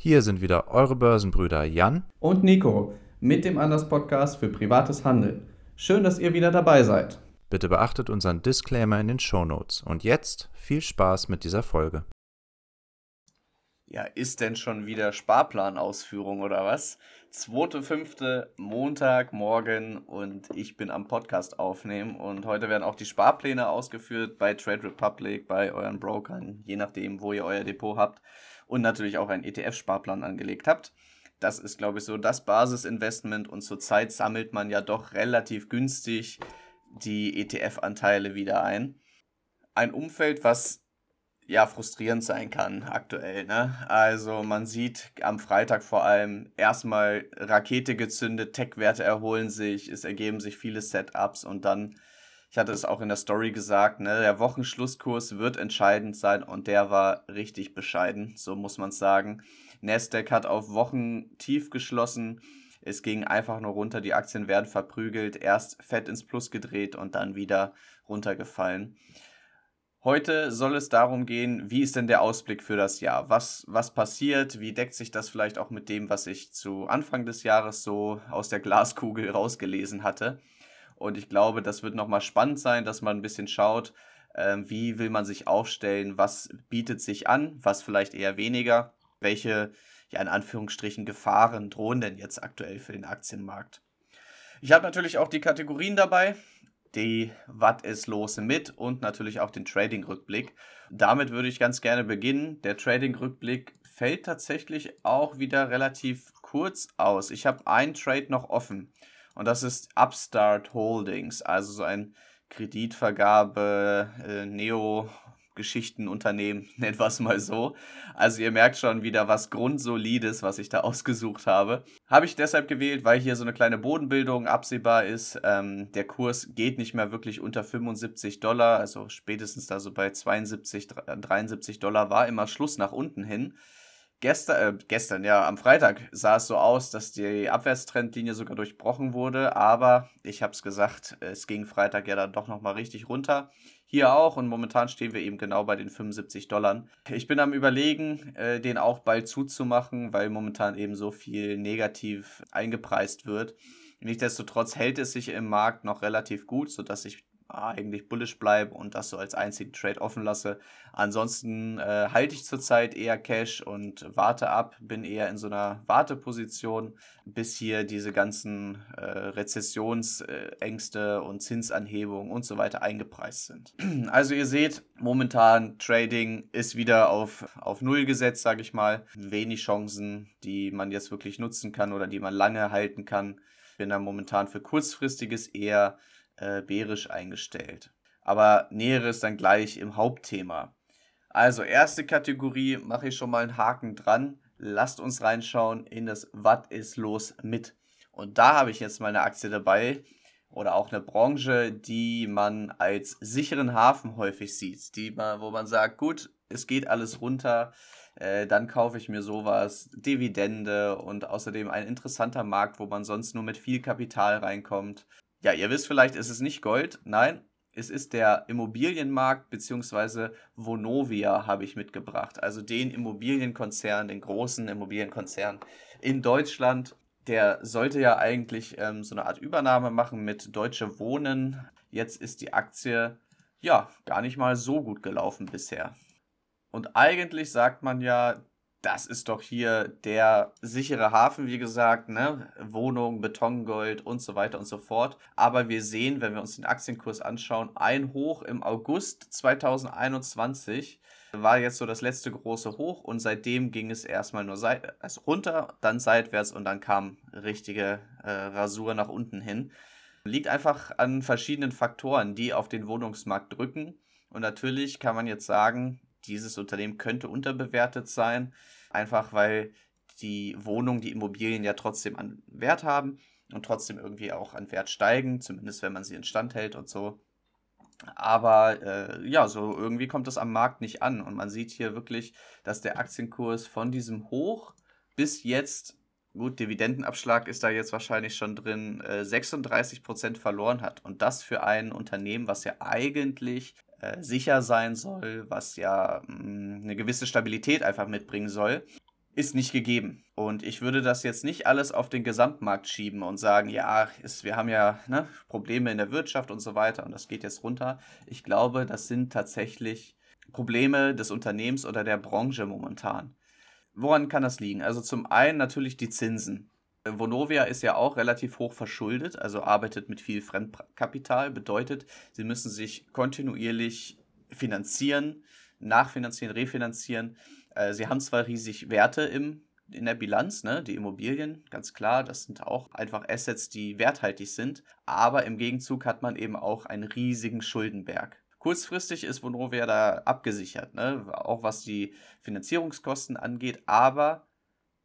Hier sind wieder eure Börsenbrüder Jan und Nico mit dem Anders Podcast für privates Handeln. Schön, dass ihr wieder dabei seid. Bitte beachtet unseren Disclaimer in den Show Notes. Und jetzt viel Spaß mit dieser Folge. Ja, ist denn schon wieder Sparplanausführung oder was? 2.5. Montagmorgen und ich bin am Podcast aufnehmen und heute werden auch die Sparpläne ausgeführt bei Trade Republic, bei euren Brokern, je nachdem, wo ihr euer Depot habt und natürlich auch einen ETF-Sparplan angelegt habt. Das ist, glaube ich, so das Basisinvestment und zurzeit sammelt man ja doch relativ günstig die ETF-Anteile wieder ein. Ein Umfeld, was ja frustrierend sein kann aktuell. Ne? Also man sieht am Freitag vor allem erstmal Rakete gezündet, Tech-Werte erholen sich, es ergeben sich viele Setups und dann, ich hatte es auch in der Story gesagt, ne, der Wochenschlusskurs wird entscheidend sein und der war richtig bescheiden, so muss man sagen. Nasdaq hat auf Wochen tief geschlossen. Es ging einfach nur runter, die Aktien werden verprügelt, erst fett ins Plus gedreht und dann wieder runtergefallen. Heute soll es darum gehen, wie ist denn der Ausblick für das Jahr? Was, was passiert? Wie deckt sich das vielleicht auch mit dem, was ich zu Anfang des Jahres so aus der Glaskugel rausgelesen hatte? Und ich glaube, das wird nochmal spannend sein, dass man ein bisschen schaut, äh, wie will man sich aufstellen, was bietet sich an, was vielleicht eher weniger, welche, ja in Anführungsstrichen, Gefahren drohen denn jetzt aktuell für den Aktienmarkt. Ich habe natürlich auch die Kategorien dabei die Was ist los mit und natürlich auch den Trading-Rückblick. Damit würde ich ganz gerne beginnen. Der Trading-Rückblick fällt tatsächlich auch wieder relativ kurz aus. Ich habe einen Trade noch offen und das ist Upstart Holdings, also so ein Kreditvergabe, äh, nennen wir es mal so. Also ihr merkt schon wieder was Grundsolides, was ich da ausgesucht habe. Habe ich deshalb gewählt, weil hier so eine kleine Bodenbildung absehbar ist. Ähm, der Kurs geht nicht mehr wirklich unter 75 Dollar, also spätestens da so bei 72, 73 Dollar war immer Schluss nach unten hin. Gestern, äh, gestern, ja, am Freitag sah es so aus, dass die Abwärtstrendlinie sogar durchbrochen wurde, aber ich habe es gesagt, es ging Freitag ja dann doch nochmal richtig runter. Hier auch und momentan stehen wir eben genau bei den 75 Dollar. Ich bin am Überlegen, äh, den auch bald zuzumachen, weil momentan eben so viel negativ eingepreist wird. Nichtsdestotrotz hält es sich im Markt noch relativ gut, sodass ich eigentlich bullish bleibe und das so als einzigen Trade offen lasse. Ansonsten äh, halte ich zurzeit eher Cash und warte ab, bin eher in so einer Warteposition, bis hier diese ganzen äh, Rezessionsängste und Zinsanhebungen und so weiter eingepreist sind. Also ihr seht, momentan Trading ist wieder auf, auf Null gesetzt, sage ich mal. Wenig Chancen, die man jetzt wirklich nutzen kann oder die man lange halten kann. Bin da momentan für kurzfristiges eher äh, bärisch eingestellt. Aber Näheres dann gleich im Hauptthema. Also, erste Kategorie mache ich schon mal einen Haken dran. Lasst uns reinschauen in das Was ist los mit. Und da habe ich jetzt mal eine Aktie dabei oder auch eine Branche, die man als sicheren Hafen häufig sieht, die man, wo man sagt, gut, es geht alles runter, äh, dann kaufe ich mir sowas, Dividende und außerdem ein interessanter Markt, wo man sonst nur mit viel Kapital reinkommt. Ja, ihr wisst vielleicht, es ist nicht Gold. Nein, es ist der Immobilienmarkt bzw. Vonovia habe ich mitgebracht. Also den Immobilienkonzern, den großen Immobilienkonzern in Deutschland. Der sollte ja eigentlich ähm, so eine Art Übernahme machen mit Deutsche Wohnen. Jetzt ist die Aktie ja gar nicht mal so gut gelaufen bisher. Und eigentlich sagt man ja, das ist doch hier der sichere Hafen, wie gesagt, ne? Wohnung, Betongold und so weiter und so fort. Aber wir sehen, wenn wir uns den Aktienkurs anschauen, ein Hoch im August 2021 war jetzt so das letzte große Hoch und seitdem ging es erstmal nur also runter, dann seitwärts und dann kam richtige äh, Rasur nach unten hin. Liegt einfach an verschiedenen Faktoren, die auf den Wohnungsmarkt drücken. Und natürlich kann man jetzt sagen, dieses Unternehmen könnte unterbewertet sein, einfach weil die Wohnungen, die Immobilien ja trotzdem an Wert haben und trotzdem irgendwie auch an Wert steigen, zumindest wenn man sie instand hält und so. Aber äh, ja, so irgendwie kommt das am Markt nicht an. Und man sieht hier wirklich, dass der Aktienkurs von diesem Hoch bis jetzt, gut, Dividendenabschlag ist da jetzt wahrscheinlich schon drin, äh, 36% verloren hat. Und das für ein Unternehmen, was ja eigentlich äh, sicher sein soll, was ja mh, mm, eine gewisse Stabilität einfach mitbringen soll, ist nicht gegeben. Und ich würde das jetzt nicht alles auf den Gesamtmarkt schieben und sagen, ja, ist, wir haben ja ne, Probleme in der Wirtschaft und so weiter und das geht jetzt runter. Ich glaube, das sind tatsächlich Probleme des Unternehmens oder der Branche momentan. Woran kann das liegen? Also zum einen natürlich die Zinsen. Vonovia ist ja auch relativ hoch verschuldet, also arbeitet mit viel Fremdkapital, bedeutet, sie müssen sich kontinuierlich finanzieren, nachfinanzieren, refinanzieren. Äh, sie haben zwar riesig Werte im, in der Bilanz, ne, die Immobilien, ganz klar, das sind auch einfach Assets, die werthaltig sind, aber im Gegenzug hat man eben auch einen riesigen Schuldenberg. Kurzfristig ist Vonovia da abgesichert, ne? auch was die Finanzierungskosten angeht, aber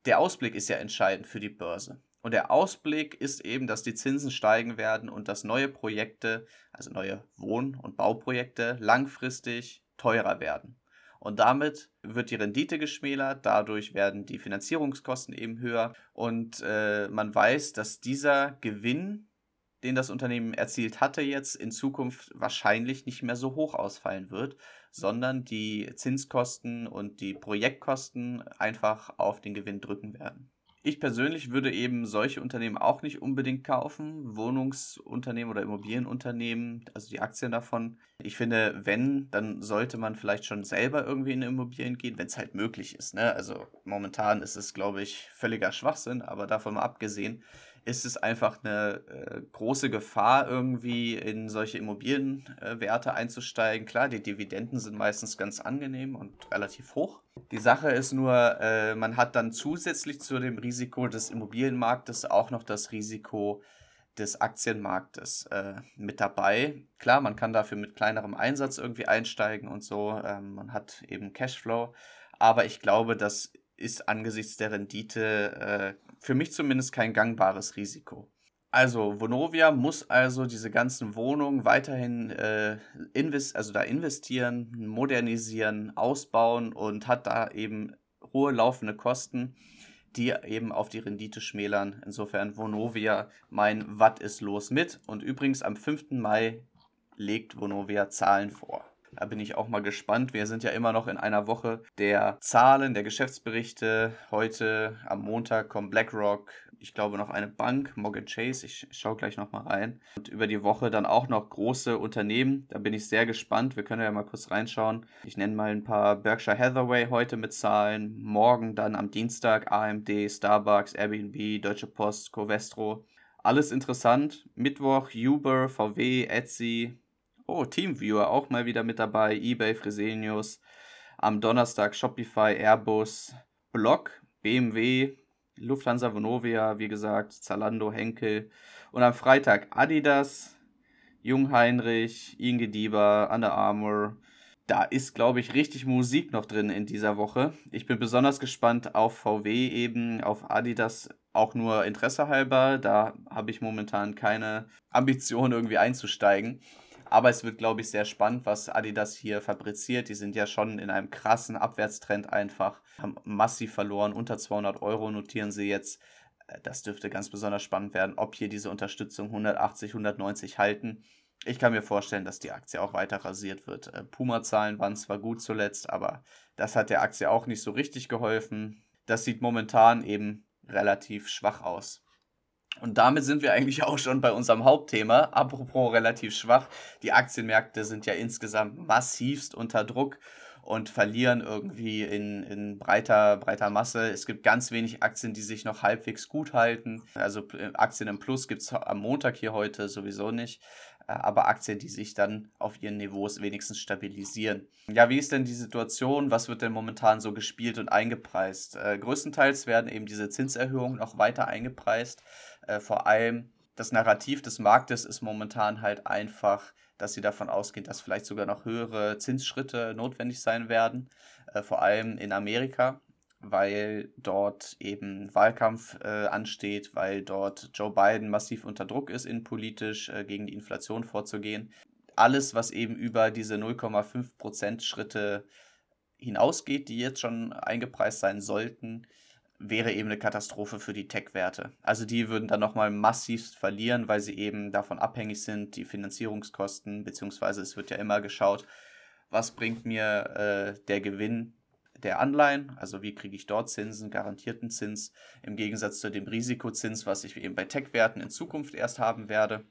der Ausblick ist ja entscheidend für die Börse. Und der Ausblick ist eben, dass die Zinsen steigen werden und dass neue Projekte, also neue Wohn- und Bauprojekte, langfristig teurer werden. Und damit wird die Rendite geschmälert, dadurch werden die Finanzierungskosten eben höher und äh, man weiß, dass dieser Gewinn, den das Unternehmen erzielt hatte, jetzt in Zukunft wahrscheinlich nicht mehr so hoch ausfallen wird, sondern die Zinskosten und die Projektkosten einfach auf den Gewinn drücken werden. Ich persönlich würde eben solche Unternehmen auch nicht unbedingt kaufen, Wohnungsunternehmen oder Immobilienunternehmen, also die Aktien davon. Ich finde, wenn, dann sollte man vielleicht schon selber irgendwie in Immobilien gehen, wenn es halt möglich ist. Ne? Also momentan ist es, glaube ich, völliger Schwachsinn, aber davon mal abgesehen, ist es einfach eine äh, große Gefahr, irgendwie in solche Immobilienwerte äh, einzusteigen. Klar, die Dividenden sind meistens ganz angenehm und relativ hoch. Die Sache ist nur, äh, man hat dann zusätzlich zu dem Risiko des Immobilienmarktes auch noch das Risiko des Aktienmarktes äh, mit dabei. Klar, man kann dafür mit kleinerem Einsatz irgendwie einsteigen und so. Ähm, man hat eben Cashflow. Aber ich glaube, das ist angesichts der Rendite äh, für mich zumindest kein gangbares Risiko. Also Vonovia muss also diese ganzen Wohnungen weiterhin äh, invest also da investieren, modernisieren, ausbauen und hat da eben hohe laufende Kosten, die eben auf die Rendite schmälern. Insofern Vonovia mein Was ist los mit. Und übrigens am 5. Mai legt Vonovia Zahlen vor. Da bin ich auch mal gespannt. Wir sind ja immer noch in einer Woche der Zahlen, der Geschäftsberichte. Heute am Montag kommt BlackRock, ich glaube noch eine Bank, Morgan Chase. Ich schaue gleich noch mal rein. Und über die Woche dann auch noch große Unternehmen. Da bin ich sehr gespannt. Wir können ja mal kurz reinschauen. Ich nenne mal ein paar Berkshire Hathaway heute mit Zahlen. Morgen dann am Dienstag AMD, Starbucks, Airbnb, Deutsche Post, Covestro. Alles interessant. Mittwoch Uber, VW, Etsy, Oh, Teamviewer auch mal wieder mit dabei. eBay, Fresenius. Am Donnerstag Shopify, Airbus, Block, BMW, Lufthansa Vonovia, wie gesagt, Zalando, Henkel. Und am Freitag Adidas, Jungheinrich, Inge Dieber, Under Armour. Da ist, glaube ich, richtig Musik noch drin in dieser Woche. Ich bin besonders gespannt auf VW eben, auf Adidas auch nur Interesse halber. Da habe ich momentan keine Ambition, irgendwie einzusteigen. Aber es wird, glaube ich, sehr spannend, was Adidas hier fabriziert. Die sind ja schon in einem krassen Abwärtstrend einfach, haben massiv verloren. Unter 200 Euro notieren sie jetzt. Äh, das dürfte ganz besonders spannend werden, ob hier diese Unterstützung 180, 190 halten. Ich kann mir vorstellen, dass die Aktie auch weiter rasiert wird. Äh, Puma-Zahlen waren zwar gut zuletzt, aber das hat der Aktie auch nicht so richtig geholfen. Das sieht momentan eben relativ schwach aus. Und damit sind wir eigentlich auch schon bei unserem Hauptthema. Apropos relativ schwach. Die Aktienmärkte sind ja insgesamt massivst unter Druck und verlieren irgendwie in, in breiter, breiter Masse. Es gibt ganz wenig Aktien, die sich noch halbwegs gut halten. Also äh, Aktien im Plus gibt es am Montag hier heute sowieso nicht. Äh, aber Aktien, die sich dann auf ihren Niveaus wenigstens stabilisieren. Ja, wie ist denn die Situation? Was wird denn momentan so gespielt und eingepreist? Äh, größtenteils werden eben diese Zinserhöhungen noch weiter eingepreist. Äh, vor allem das Narrativ des Marktes ist momentan halt einfach, dass sie davon ausgehen, dass vielleicht sogar noch höhere Zinsschritte notwendig sein werden, äh, vor allem in Amerika, weil dort eben Wahlkampf äh, ansteht, weil dort Joe Biden massiv unter Druck ist, innenpolitisch äh, gegen die Inflation vorzugehen. Alles, was eben über diese 0,5% Schritte hinausgeht, die jetzt schon eingepreist sein sollten, wäre eben eine Katastrophe für die Tech-Werte. Also die würden dann nochmal massiv verlieren, weil sie eben davon abhängig sind, die Finanzierungskosten, beziehungsweise es wird ja immer geschaut, was bringt mir äh, der Gewinn der Anleihen, also wie kriege ich dort Zinsen, garantierten Zins, im Gegensatz zu dem Risikozins, was ich eben bei Tech-Werten in Zukunft erst haben werde.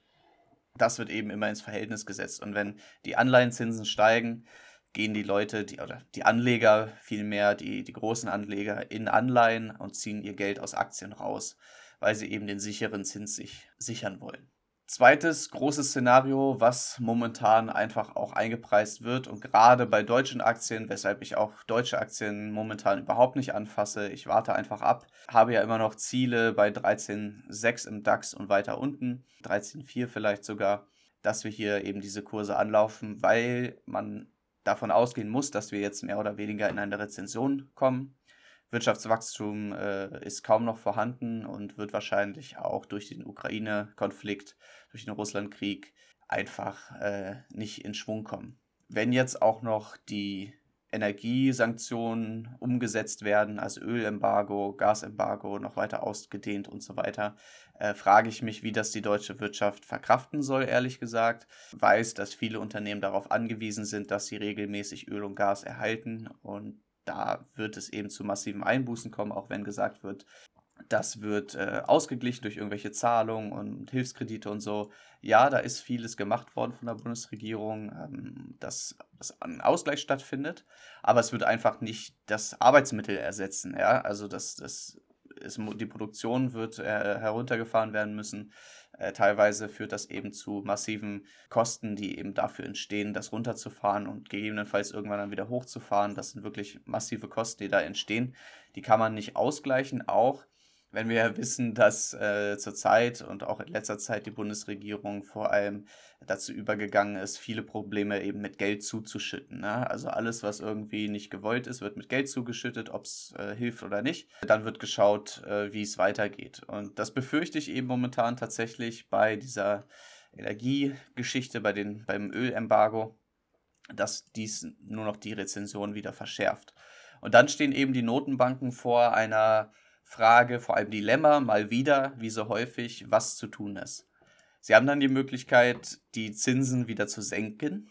Das wird eben immer ins Verhältnis gesetzt. Und wenn die Anleihenzinsen steigen, gehen die Leute, die, oder die Anleger vielmehr, die, die großen Anleger in Anleihen und ziehen ihr Geld aus Aktien raus, weil sie eben den sicheren Zins sich sichern wollen. Zweites großes Szenario, was momentan einfach auch eingepreist wird und gerade bei deutschen Aktien, weshalb ich auch deutsche Aktien momentan überhaupt nicht anfasse, ich warte einfach ab, habe ja immer noch Ziele bei 13,6 im DAX und weiter unten, 13,4 vielleicht sogar, dass wir hier eben diese Kurse anlaufen, weil man davon ausgehen muss, dass wir jetzt mehr oder weniger in eine Rezension kommen. Wirtschaftswachstum äh, ist kaum noch vorhanden und wird wahrscheinlich auch durch den Ukraine-Konflikt, durch den Russland-Krieg einfach äh, nicht in Schwung kommen. Wenn jetzt auch noch die Energiesanktionen umgesetzt werden, also Ölembargo, Gasembargo noch weiter ausgedehnt und so weiter, äh, frage ich mich, wie das die deutsche Wirtschaft verkraften soll, ehrlich gesagt. Weiß, dass viele Unternehmen darauf angewiesen sind, dass sie regelmäßig Öl und Gas erhalten und da wird es eben zu massiven Einbußen kommen, auch wenn gesagt wird, das wird äh, ausgeglichen durch irgendwelche Zahlungen und Hilfskredite und so. Ja, da ist vieles gemacht worden von der Bundesregierung, ähm, dass, dass ein Ausgleich stattfindet, aber es wird einfach nicht das Arbeitsmittel ersetzen. Ja? Also das, das ist, die Produktion wird äh, heruntergefahren werden müssen. Äh, teilweise führt das eben zu massiven Kosten, die eben dafür entstehen, das runterzufahren und gegebenenfalls irgendwann dann wieder hochzufahren. Das sind wirklich massive Kosten, die da entstehen. Die kann man nicht ausgleichen, auch wenn wir ja wissen, dass äh, zurzeit und auch in letzter Zeit die Bundesregierung vor allem dazu übergegangen ist, viele Probleme eben mit Geld zuzuschütten. Ne? Also alles, was irgendwie nicht gewollt ist, wird mit Geld zugeschüttet, ob es äh, hilft oder nicht. Dann wird geschaut, äh, wie es weitergeht. Und das befürchte ich eben momentan tatsächlich bei dieser Energiegeschichte, bei den, beim Ölembargo, dass dies nur noch die Rezension wieder verschärft. Und dann stehen eben die Notenbanken vor einer Frage, vor allem Dilemma, mal wieder, wie so häufig, was zu tun ist. Sie haben dann die Möglichkeit, die Zinsen wieder zu senken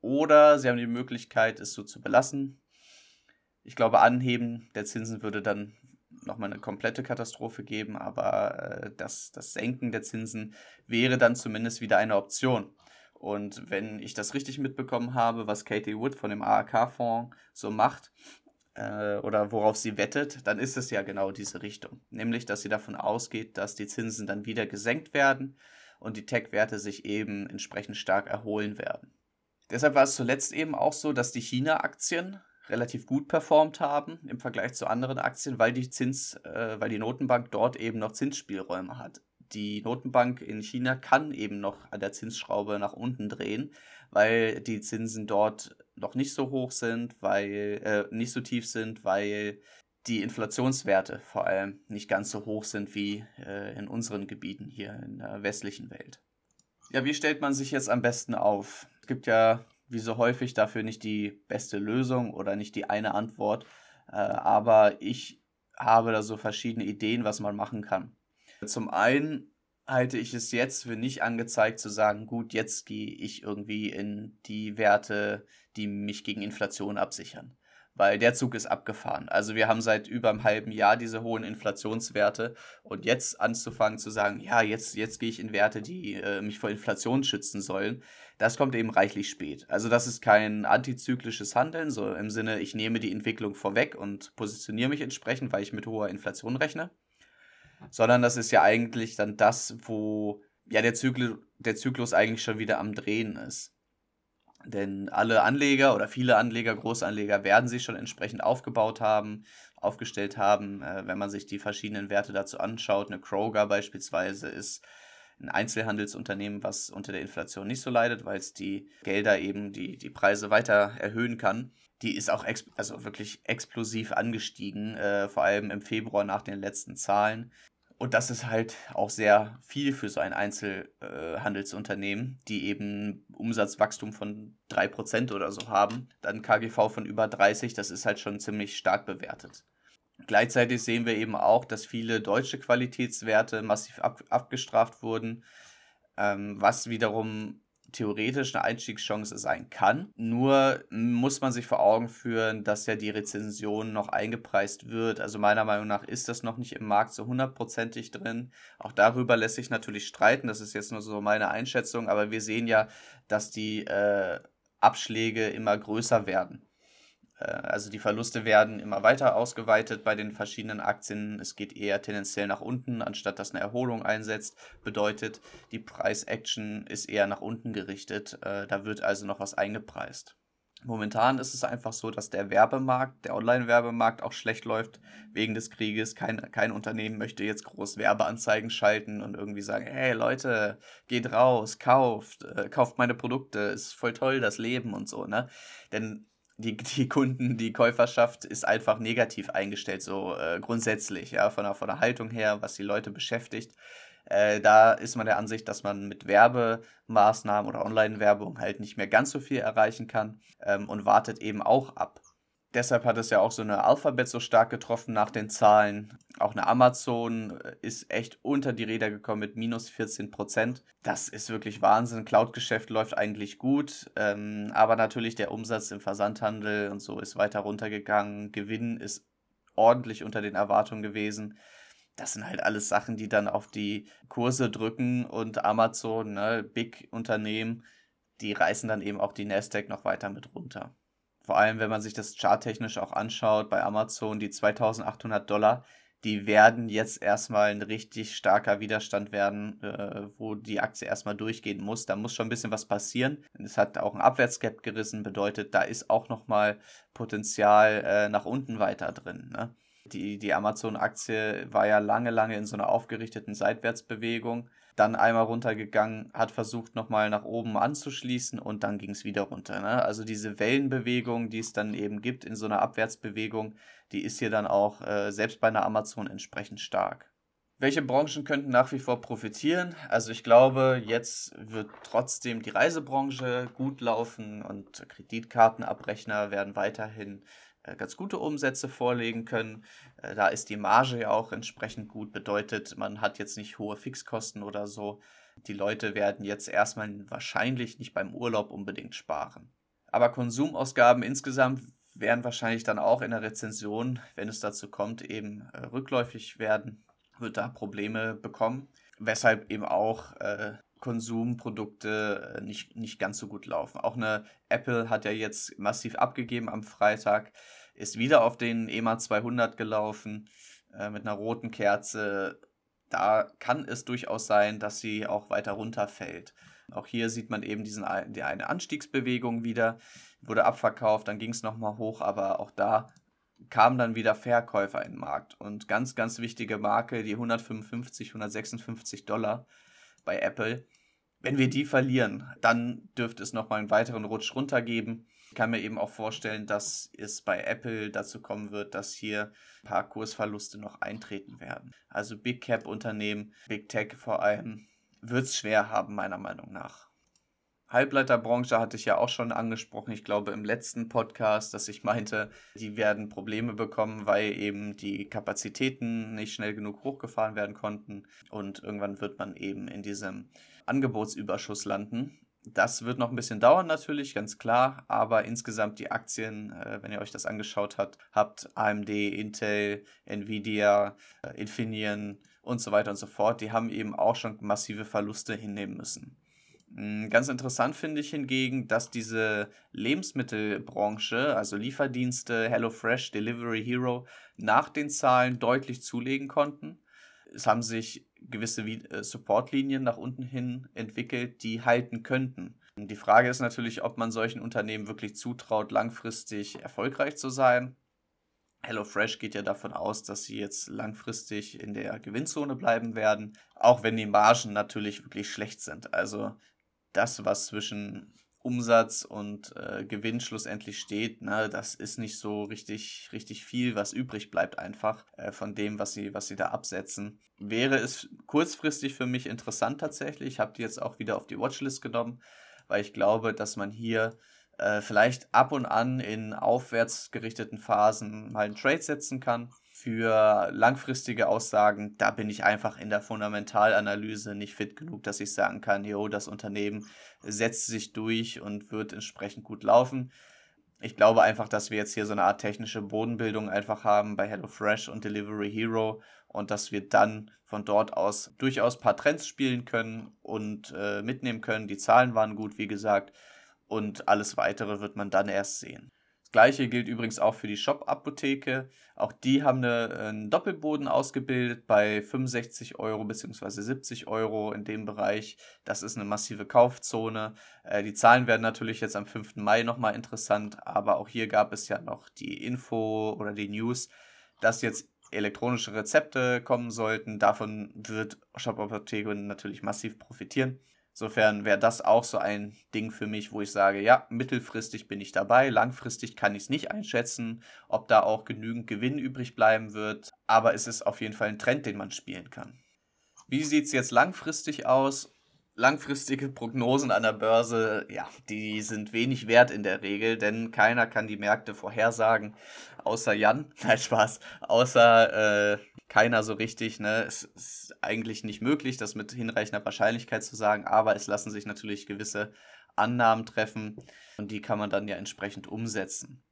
oder Sie haben die Möglichkeit, es so zu belassen. Ich glaube, Anheben der Zinsen würde dann nochmal eine komplette Katastrophe geben, aber äh, das, das Senken der Zinsen wäre dann zumindest wieder eine Option. Und wenn ich das richtig mitbekommen habe, was Katie Wood von dem AAK-Fonds so macht, äh, oder worauf sie wettet, dann ist es ja genau diese Richtung. Nämlich, dass sie davon ausgeht, dass die Zinsen dann wieder gesenkt werden und die Tech-Werte sich eben entsprechend stark erholen werden. Deshalb war es zuletzt eben auch so, dass die China-Aktien relativ gut performt haben im Vergleich zu anderen Aktien, weil die Zins, äh, weil die Notenbank dort eben noch Zinsspielräume hat. Die Notenbank in China kann eben noch an der Zinsschraube nach unten drehen, weil die Zinsen dort noch nicht so hoch sind, weil äh, nicht so tief sind, weil die Inflationswerte vor allem nicht ganz so hoch sind wie äh, in unseren Gebieten hier in der westlichen Welt. Ja, wie stellt man sich jetzt am besten auf? Es gibt ja wie so häufig dafür nicht die beste Lösung oder nicht die eine Antwort, äh, aber ich habe da so verschiedene Ideen, was man machen kann. Zum einen halte ich es jetzt für nicht angezeigt zu sagen, gut, jetzt gehe ich irgendwie in die Werte, die mich gegen Inflation absichern. Weil der Zug ist abgefahren. Also wir haben seit über einem halben Jahr diese hohen Inflationswerte und jetzt anzufangen zu sagen, ja, jetzt, jetzt gehe ich in Werte, die äh, mich vor Inflation schützen sollen, das kommt eben reichlich spät. Also das ist kein antizyklisches Handeln, so im Sinne, ich nehme die Entwicklung vorweg und positioniere mich entsprechend, weil ich mit hoher Inflation rechne sondern das ist ja eigentlich dann das, wo ja der Zyklus, der Zyklus eigentlich schon wieder am Drehen ist. Denn alle Anleger oder viele Anleger, Großanleger werden sich schon entsprechend aufgebaut haben, aufgestellt haben. Äh, wenn man sich die verschiedenen Werte dazu anschaut, eine Kroger beispielsweise ist ein Einzelhandelsunternehmen, was unter der Inflation nicht so leidet, weil es die Gelder eben, die, die Preise weiter erhöhen kann. Die ist auch also wirklich explosiv angestiegen, äh, vor allem im Februar nach den letzten Zahlen. Und das ist halt auch sehr viel für so ein Einzelhandelsunternehmen, äh, die eben Umsatzwachstum von 3% oder so haben. Dann KGV von über 30, das ist halt schon ziemlich stark bewertet. Gleichzeitig sehen wir eben auch, dass viele deutsche Qualitätswerte massiv ab abgestraft wurden, ähm, was wiederum theoretisch eine Einstiegschance sein kann. Nur muss man sich vor Augen führen, dass ja die Rezension noch eingepreist wird. Also meiner Meinung nach ist das noch nicht im Markt so hundertprozentig drin. Auch darüber lässt sich natürlich streiten. Das ist jetzt nur so meine Einschätzung. Aber wir sehen ja, dass die äh, Abschläge immer größer werden. Äh, also die Verluste werden immer weiter ausgeweitet bei den verschiedenen Aktien. Es geht eher tendenziell nach unten, anstatt dass eine Erholung einsetzt. Bedeutet, die Price-Action ist eher nach unten gerichtet. Äh, da wird also noch was eingepreist. Momentan ist es einfach so, dass der Werbemarkt, der Online-Werbemarkt auch schlecht läuft wegen des Krieges. Kein, kein Unternehmen möchte jetzt groß Werbeanzeigen schalten und irgendwie sagen, hey Leute, geht raus, kauft, äh, kauft meine Produkte, ist voll toll das Leben und so, ne? Denn die, die Kunden, die Käuferschaft ist einfach negativ eingestellt, so äh, grundsätzlich, ja, von der, von der Haltung her, was die Leute beschäftigt. Äh, da ist man der Ansicht, dass man mit Werbemaßnahmen oder Online-Werbung halt nicht mehr ganz so viel erreichen kann ähm, und wartet eben auch ab. Deshalb hat es ja auch so eine Alphabet so stark getroffen nach den Zahlen. Auch eine Amazon äh, ist echt unter die Räder gekommen mit minus 14 Prozent. Das ist wirklich Wahnsinn. Cloud-Geschäft läuft eigentlich gut, ähm, aber natürlich der Umsatz im Versandhandel und so ist weiter runtergegangen. Gewinn ist ordentlich unter den Erwartungen gewesen. Das sind halt alles Sachen, die dann auf die Kurse drücken und Amazon, ne, Big Unternehmen, die reißen dann eben auch die Nasdaq noch weiter mit runter. Vor allem, wenn man sich das charttechnisch auch anschaut, bei Amazon die 2800 Dollar, die werden jetzt erstmal ein richtig starker Widerstand werden, äh, wo die Aktie erstmal durchgehen muss. Da muss schon ein bisschen was passieren. Es hat auch ein Abwärtsgap gerissen, bedeutet, da ist auch nochmal Potenzial äh, nach unten weiter drin. Ne? Die, die Amazon-Aktie war ja lange, lange in so einer aufgerichteten Seitwärtsbewegung dann einmal runtergegangen, hat versucht nochmal nach oben anzuschließen und dann ging es wieder runter. Ne? Also diese Wellenbewegung, die es dann eben gibt in so einer Abwärtsbewegung, die ist hier dann auch äh, selbst bei einer Amazon entsprechend stark. Welche Branchen könnten nach wie vor profitieren? Also ich glaube, jetzt wird trotzdem die Reisebranche gut laufen und Kreditkartenabrechner werden weiterhin ganz gute Umsätze vorlegen können. Äh, da ist die Marge ja auch entsprechend gut, bedeutet, man hat jetzt nicht hohe Fixkosten oder so. Die Leute werden jetzt erstmal wahrscheinlich nicht beim Urlaub unbedingt sparen. Aber Konsumausgaben insgesamt werden wahrscheinlich dann auch in der Rezension, wenn es dazu kommt, eben äh, rückläufig werden, wird da Probleme bekommen, weshalb eben auch äh, Konsumprodukte äh, nicht, nicht ganz so gut laufen. Auch eine Apple hat ja jetzt massiv abgegeben am Freitag, ist wieder auf den EMA 200 gelaufen äh, mit einer roten Kerze. Da kann es durchaus sein, dass sie auch weiter runterfällt. Auch hier sieht man eben diesen, die eine Anstiegsbewegung wieder, wurde abverkauft, dann ging es nochmal hoch, aber auch da kamen dann wieder Verkäufer in den Markt. Und ganz, ganz wichtige Marke, die 155, 156 Dollar, bei Apple. Wenn wir die verlieren, dann dürfte es nochmal einen weiteren Rutsch runter geben. Ich kann mir eben auch vorstellen, dass es bei Apple dazu kommen wird, dass hier ein paar Kursverluste noch eintreten werden. Also Big Cap Unternehmen, Big Tech vor allem, wird es schwer haben, meiner Meinung nach. Halbleiterbranche hatte ich ja auch schon angesprochen, ich glaube im letzten Podcast, dass ich meinte, die werden Probleme bekommen, weil eben die Kapazitäten nicht schnell genug hochgefahren werden konnten und irgendwann wird man eben in diesem Angebotsüberschuss landen. Das wird noch ein bisschen dauern natürlich, ganz klar, aber insgesamt die Aktien, äh, wenn ihr euch das angeschaut habt, habt AMD, Intel, Nvidia, äh, Infineon und so weiter und so fort, die haben eben auch schon massive Verluste hinnehmen müssen. Hm, ganz interessant finde ich hingegen, dass diese Lebensmittelbranche, also Lieferdienste, HelloFresh, Delivery Hero, nach den Zahlen deutlich zulegen konnten. Es haben sich gewisse äh, Supportlinien nach unten hin entwickelt, die halten könnten. Die Frage ist natürlich, ob man solchen Unternehmen wirklich zutraut, langfristig erfolgreich zu sein. HelloFresh geht ja davon aus, dass sie jetzt langfristig in der Gewinnzone bleiben werden, auch wenn die Margen natürlich wirklich schlecht sind. Also das, was zwischen Umsatz und äh, Gewinn schlussendlich steht, ne, das ist nicht so richtig, richtig viel, was übrig bleibt einfach äh, von dem, was sie, was sie da absetzen. Wäre es kurzfristig für mich interessant tatsächlich. Ich habe die jetzt auch wieder auf die Watchlist genommen, weil ich glaube, dass man hier äh, vielleicht ab und an in aufwärts gerichteten Phasen mal einen Trade setzen kann Für langfristige Aussagen, da bin ich einfach in der Fundamentalanalyse nicht fit genug, dass ich sagen kann, jo, das Unternehmen setzt sich durch und wird entsprechend gut laufen. Ich glaube einfach, dass wir jetzt hier so eine Art technische Bodenbildung einfach haben bei HelloFresh und Delivery Hero und dass wir dann von dort aus durchaus ein paar Trends spielen können und äh, mitnehmen können. Die Zahlen waren gut, wie gesagt, und alles weitere wird man dann erst sehen. Das gleiche gilt übrigens auch für die Shop-Apotheke. Auch die haben eine, einen Doppelboden ausgebildet bei 65 Euro bzw. 70 Euro in dem Bereich. Das ist eine massive Kaufzone. Äh, die Zahlen werden natürlich jetzt am 5. Mai nochmal interessant, aber auch hier gab es ja noch die Info oder die News, dass jetzt elektronische Rezepte kommen sollten. Davon wird Shop Apotheke natürlich massiv profitieren. Insofern wäre das auch so ein Ding für mich, wo ich sage, ja, mittelfristig bin ich dabei, langfristig kann ich es nicht einschätzen, ob da auch genügend Gewinn übrig bleiben wird, aber es ist auf jeden Fall ein Trend, den man spielen kann. Wie sieht es jetzt langfristig aus? langfristige Prognosen an der Börse, ja, die sind wenig wert in der Regel, denn keiner kann die Märkte vorhersagen, außer Jan. Nein, Spaß. Außer äh, keiner so richtig. Ne? Es ist eigentlich nicht möglich, das mit hinreichender Wahrscheinlichkeit zu sagen, aber es lassen sich natürlich gewisse Annahmen treffen und die kann man dann ja entsprechend umsetzen.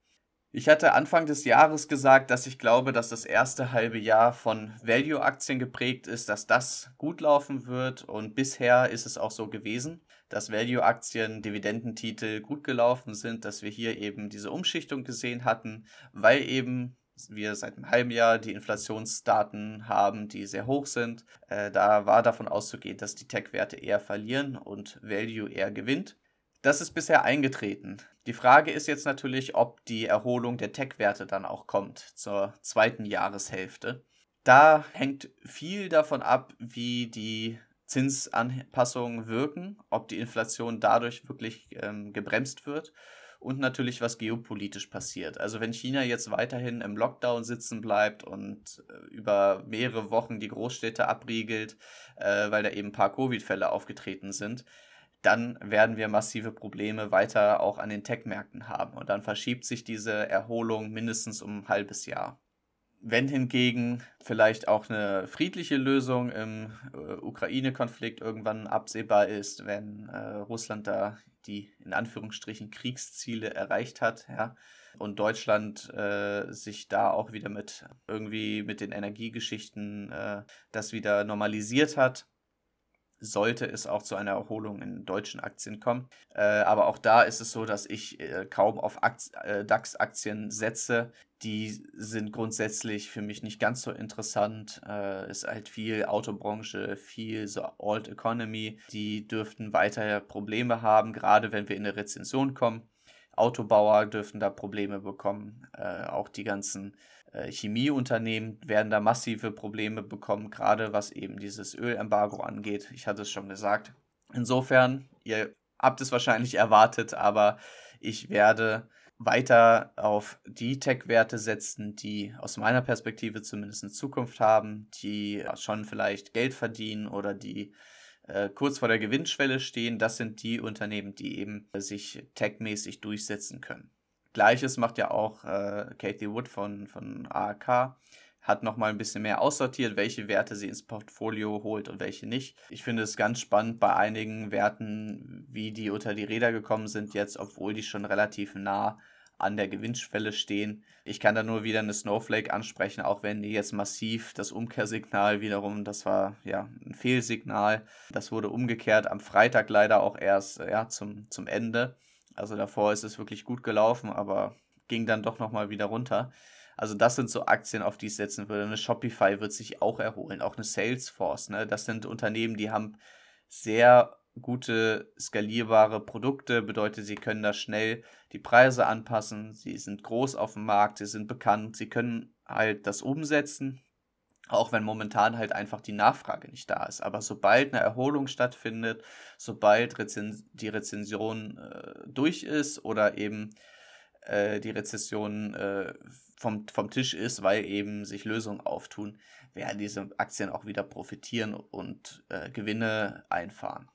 Ich hatte Anfang des Jahres gesagt, dass ich glaube, dass das erste halbe Jahr von Value-Aktien geprägt ist, dass das gut laufen wird und bisher ist es auch so gewesen, dass Value-Aktien, Dividendentitel gut gelaufen sind, dass wir hier eben diese Umschichtung gesehen hatten, weil eben wir seit einem halben Jahr die Inflationsdaten haben, die sehr hoch sind. Äh, da war davon auszugehen, dass die Tech-Werte eher verlieren und Value eher gewinnt. Das ist bisher eingetreten. Die Frage ist jetzt natürlich, ob die Erholung der Tech-Werte dann auch kommt zur zweiten Jahreshälfte. Da hängt viel davon ab, wie die Zinsanpassungen wirken, ob die Inflation dadurch wirklich ähm, gebremst wird und natürlich, was geopolitisch passiert. Also wenn China jetzt weiterhin im Lockdown sitzen bleibt und äh, über mehrere Wochen die Großstädte abriegelt, äh, weil da eben ein paar Covid-Fälle aufgetreten sind, dann werden wir massive Probleme weiter auch an den Tech-Märkten haben. Und dann verschiebt sich diese Erholung mindestens um ein halbes Jahr. Wenn hingegen vielleicht auch eine friedliche Lösung im äh, Ukraine-Konflikt irgendwann absehbar ist, wenn äh, Russland da die in Anführungsstrichen Kriegsziele erreicht hat, ja, und Deutschland äh, sich da auch wieder mit irgendwie mit den Energiegeschichten äh, das wieder normalisiert hat, sollte es auch zu einer Erholung in deutschen Aktien kommen. Äh, aber auch da ist es so, dass ich äh, kaum auf äh, DAX-Aktien setze. Die sind grundsätzlich für mich nicht ganz so interessant. Äh, ist halt viel Autobranche, viel so Alt Economy. Die dürften weiter Probleme haben, gerade wenn wir in eine Rezension kommen. Autobauer dürften da Probleme bekommen. Äh, auch die ganzen äh, Chemieunternehmen werden da massive Probleme bekommen, gerade was eben dieses Ölembargo angeht. Ich hatte es schon gesagt. Insofern, ihr habt es wahrscheinlich erwartet, aber ich werde weiter auf die Tech-Werte setzen, die aus meiner Perspektive zumindest eine Zukunft haben, die schon vielleicht Geld verdienen oder die äh, kurz vor der Gewinnschwelle stehen. Das sind die Unternehmen, die eben sich tech-mäßig durchsetzen können. Gleiches macht ja auch äh, Katie Wood von, von AAK. Hat nochmal ein bisschen mehr aussortiert, welche Werte sie ins Portfolio holt und welche nicht. Ich finde es ganz spannend bei einigen Werten, wie die unter die Räder gekommen sind jetzt, obwohl die schon relativ nah an der Gewinnschwelle stehen. Ich kann da nur wieder eine Snowflake ansprechen, auch wenn die jetzt massiv das Umkehrsignal wiederum, das war ja ein Fehlsignal. Das wurde umgekehrt am Freitag leider auch erst ja, zum, zum Ende. Also davor ist es wirklich gut gelaufen, aber ging dann doch nochmal wieder runter. Also das sind so Aktien, auf die ich setzen würde. Eine Shopify wird sich auch erholen, auch eine Salesforce. Ne? Das sind Unternehmen, die haben sehr gute skalierbare Produkte, bedeutet, sie können da schnell die Preise anpassen, sie sind groß auf dem Markt, sie sind bekannt, sie können halt das umsetzen, auch wenn momentan halt einfach die Nachfrage nicht da ist. Aber sobald eine Erholung stattfindet, sobald Rezen die Rezension äh, durch ist oder eben äh, die Rezession äh, vom, vom Tisch ist, weil eben sich Lösungen auftun, werden diese Aktien auch wieder profitieren und äh, Gewinne einfahren.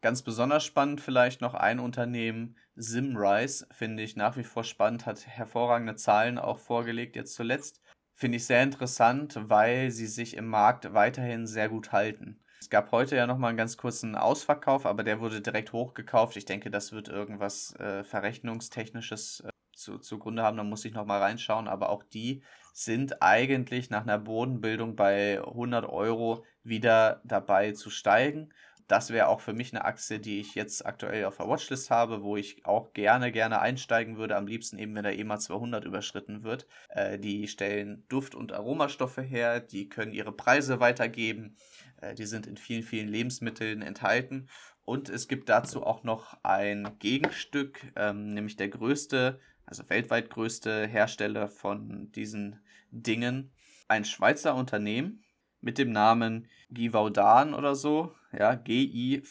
Ganz besonders spannend vielleicht noch ein Unternehmen, Simrise, finde ich nach wie vor spannend, hat hervorragende Zahlen auch vorgelegt, jetzt zuletzt finde ich sehr interessant, weil sie sich im Markt weiterhin sehr gut halten. Es gab heute ja nochmal einen ganz kurzen Ausverkauf, aber der wurde direkt hochgekauft. Ich denke, das wird irgendwas äh, Verrechnungstechnisches äh, zu, zugrunde haben. Da muss ich nochmal reinschauen. Aber auch die sind eigentlich nach einer Bodenbildung bei 100 Euro wieder dabei zu steigen das wäre auch für mich eine Aktie, die ich jetzt aktuell auf der Watchlist habe, wo ich auch gerne, gerne einsteigen würde. Am liebsten eben, wenn der EMA 200 überschritten wird. Äh, die stellen Duft- und Aromastoffe her, die können ihre Preise weitergeben. Äh, die sind in vielen, vielen Lebensmitteln enthalten. Und es gibt dazu auch noch ein Gegenstück, ähm, nämlich der größte, also weltweit größte Hersteller von diesen Dingen. Ein Schweizer Unternehmen mit dem Namen Givaudan oder so ja, G-I-V-A-U-D-A-N.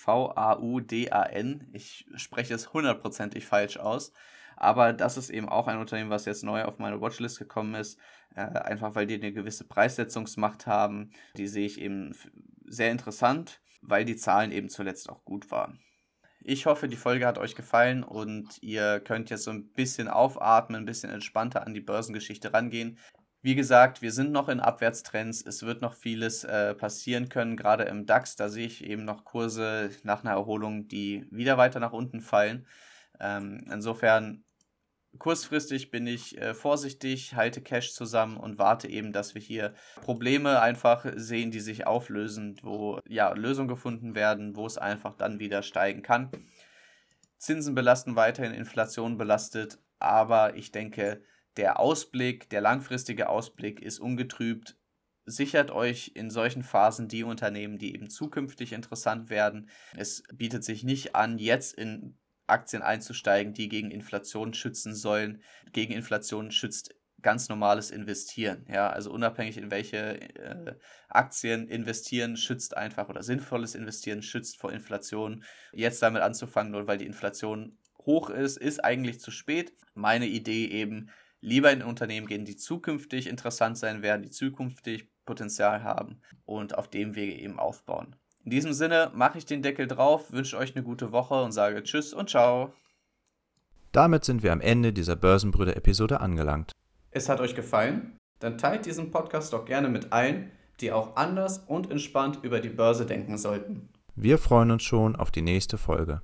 Ich spreche es hundertprozentig falsch aus. Aber das ist eben auch ein Unternehmen, was jetzt neu auf meine Watchlist gekommen ist. Äh, einfach weil die eine gewisse Preissetzungsmacht haben. Die sehe ich eben sehr interessant, weil die Zahlen eben zuletzt auch gut waren. Ich hoffe, die Folge hat euch gefallen und ihr könnt jetzt so ein bisschen aufatmen, ein bisschen entspannter an die Börsengeschichte rangehen. Wie gesagt, wir sind noch in Abwärtstrends. Es wird noch vieles äh, passieren können, gerade im DAX. Da sehe ich eben noch Kurse nach einer Erholung, die wieder weiter nach unten fallen. Ähm, insofern, kurzfristig bin ich äh, vorsichtig, halte Cash zusammen und warte eben, dass wir hier Probleme einfach sehen, die sich auflösen, wo ja Lösungen gefunden werden, wo es einfach dann wieder steigen kann. Zinsen belasten weiterhin, Inflation belastet, aber ich denke, der Ausblick, der langfristige Ausblick ist ungetrübt. Sichert euch in solchen Phasen die Unternehmen, die eben zukünftig interessant werden. Es bietet sich nicht an, jetzt in Aktien einzusteigen, die gegen Inflation schützen sollen. Gegen Inflation schützt ganz normales Investieren. Ja, also unabhängig in welche äh, Aktien investieren, schützt einfach oder sinnvolles Investieren schützt vor Inflation. Jetzt damit anzufangen, nur weil die Inflation hoch ist, ist eigentlich zu spät. Meine Idee eben, lieber in Unternehmen gehen, die zukünftig interessant sein werden, die zukünftig Potenzial haben und auf dem Wege eben aufbauen. In diesem Sinne mache ich den Deckel drauf, wünsche euch eine gute Woche und sage Tschüss und Ciao. Damit sind wir am Ende dieser Börsenbrüder-Episode angelangt. Es hat euch gefallen? Dann teilt diesen Podcast doch gerne mit allen, die auch anders und entspannt über die Börse denken sollten. Wir freuen uns schon auf die nächste Folge.